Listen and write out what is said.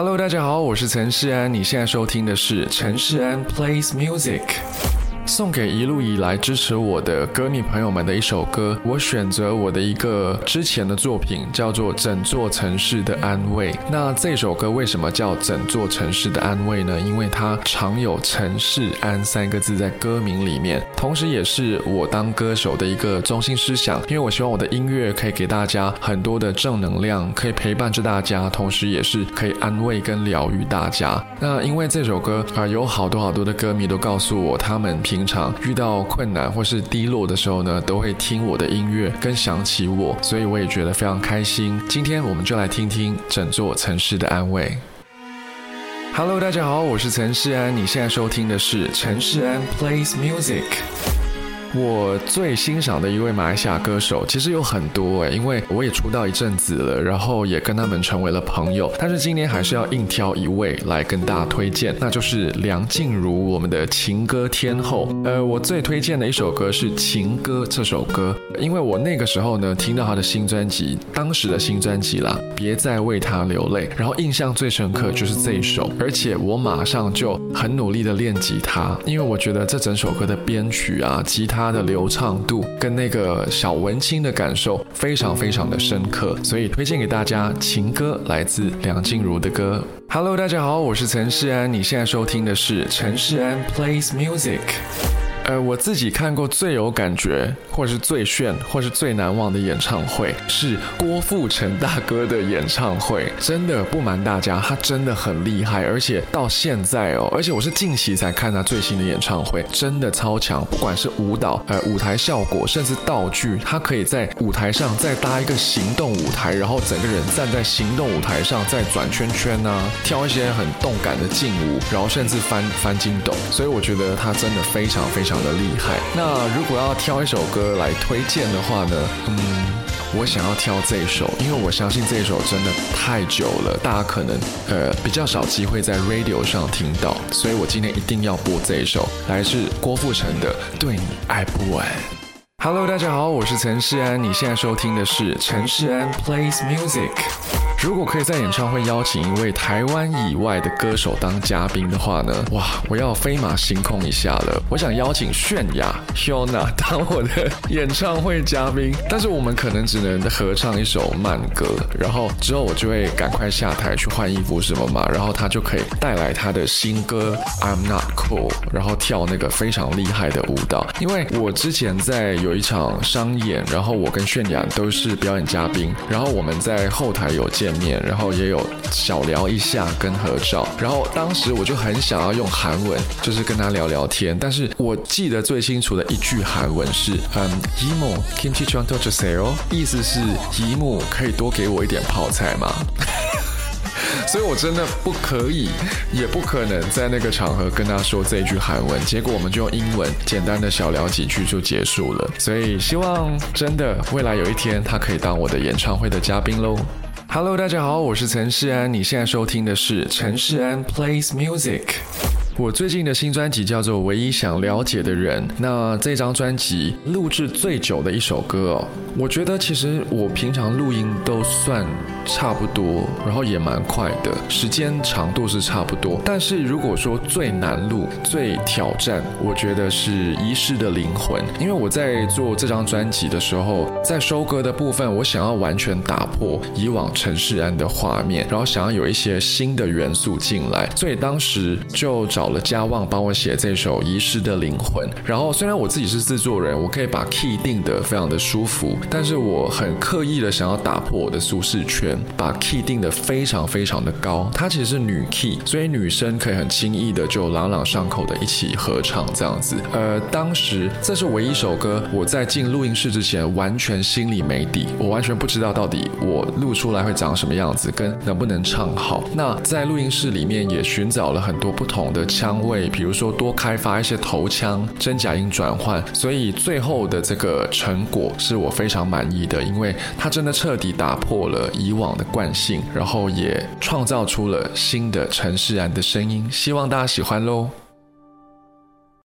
Hello，大家好，我是陈世安，你现在收听的是陈世安 Plays Music。送给一路以来支持我的歌迷朋友们的一首歌，我选择我的一个之前的作品，叫做《整座城市的安慰》。那这首歌为什么叫《整座城市的安慰》呢？因为它常有“城市安”三个字在歌名里面，同时也是我当歌手的一个中心思想。因为我希望我的音乐可以给大家很多的正能量，可以陪伴着大家，同时也是可以安慰跟疗愈大家。那因为这首歌啊，有好多好多的歌迷都告诉我，他们平平常遇到困难或是低落的时候呢，都会听我的音乐，跟想起我，所以我也觉得非常开心。今天我们就来听听整座城市的安慰。Hello，大家好，我是陈世安，你现在收听的是陈世安 Plays Music。我最欣赏的一位马来西亚歌手，其实有很多哎，因为我也出道一阵子了，然后也跟他们成为了朋友。但是今天还是要硬挑一位来跟大家推荐，那就是梁静茹，我们的情歌天后。呃，我最推荐的一首歌是《情歌》这首歌，因为我那个时候呢听到她的新专辑，当时的新专辑啦，别再为她流泪，然后印象最深刻就是这一首，而且我马上就很努力的练吉他，因为我觉得这整首歌的编曲啊，吉他。它的流畅度跟那个小文青的感受非常非常的深刻，所以推荐给大家情歌，来自梁静茹的歌。Hello，大家好，我是陈世安，你现在收听的是陈世安 Plays Music。呃，我自己看过最有感觉，或是最炫，或是最难忘的演唱会，是郭富城大哥的演唱会。真的不瞒大家，他真的很厉害，而且到现在哦，而且我是近期才看他最新的演唱会，真的超强。不管是舞蹈、呃舞台效果，甚至道具，他可以在舞台上再搭一个行动舞台，然后整个人站在行动舞台上再转圈圈啊，跳一些很动感的劲舞，然后甚至翻翻筋斗。所以我觉得他真的非常非常。的厉害。那如果要挑一首歌来推荐的话呢？嗯，我想要挑这首，因为我相信这一首真的太久了，大家可能呃比较少机会在 radio 上听到，所以我今天一定要播这一首，来自郭富城的《对你爱不完》。Hello，大家好，我是陈世安，你现在收听的是陈世安 Plays Music。如果可以在演唱会邀请一位台湾以外的歌手当嘉宾的话呢？哇，我要飞马行空一下了！我想邀请泫雅 Hiona 当我的演唱会嘉宾，但是我们可能只能合唱一首慢歌，然后之后我就会赶快下台去换衣服什么嘛，然后他就可以带来他的新歌 I'm Not Cool，然后跳那个非常厉害的舞蹈。因为我之前在有一场商演，然后我跟泫雅都是表演嘉宾，然后我们在后台有见。面，然后也有小聊一下跟合照，然后当时我就很想要用韩文，就是跟他聊聊天，但是我记得最清楚的一句韩文是，嗯，姨母 kimchi c h o n t o j s a o 意思是姨母可以多给我一点泡菜吗？所以我真的不可以，也不可能在那个场合跟他说这一句韩文，结果我们就用英文简单的小聊几句就结束了。所以希望真的未来有一天他可以当我的演唱会的嘉宾喽。Hello，大家好，我是陈世安，你现在收听的是陈世安 Plays Music。我最近的新专辑叫做《唯一想了解的人》，那这张专辑录制最久的一首歌哦，我觉得其实我平常录音都算差不多，然后也蛮快的，时间长度是差不多。但是如果说最难录、最挑战，我觉得是《遗失的灵魂》，因为我在做这张专辑的时候，在收歌的部分，我想要完全打破以往陈世安的画面，然后想要有一些新的元素进来，所以当时就找。了嘉旺帮我写这首《遗失的灵魂》，然后虽然我自己是制作人，我可以把 key 定得非常的舒服，但是我很刻意的想要打破我的舒适圈，把 key 定得非常非常的高。它其实是女 key，所以女生可以很轻易的就朗朗上口的一起合唱这样子。呃，当时这是唯一一首歌，我在进录音室之前完全心里没底，我完全不知道到底我录出来会长什么样子，跟能不能唱好。那在录音室里面也寻找了很多不同的。腔位，比如说多开发一些头腔、真假音转换，所以最后的这个成果是我非常满意的，因为它真的彻底打破了以往的惯性，然后也创造出了新的陈世然的声音，希望大家喜欢喽。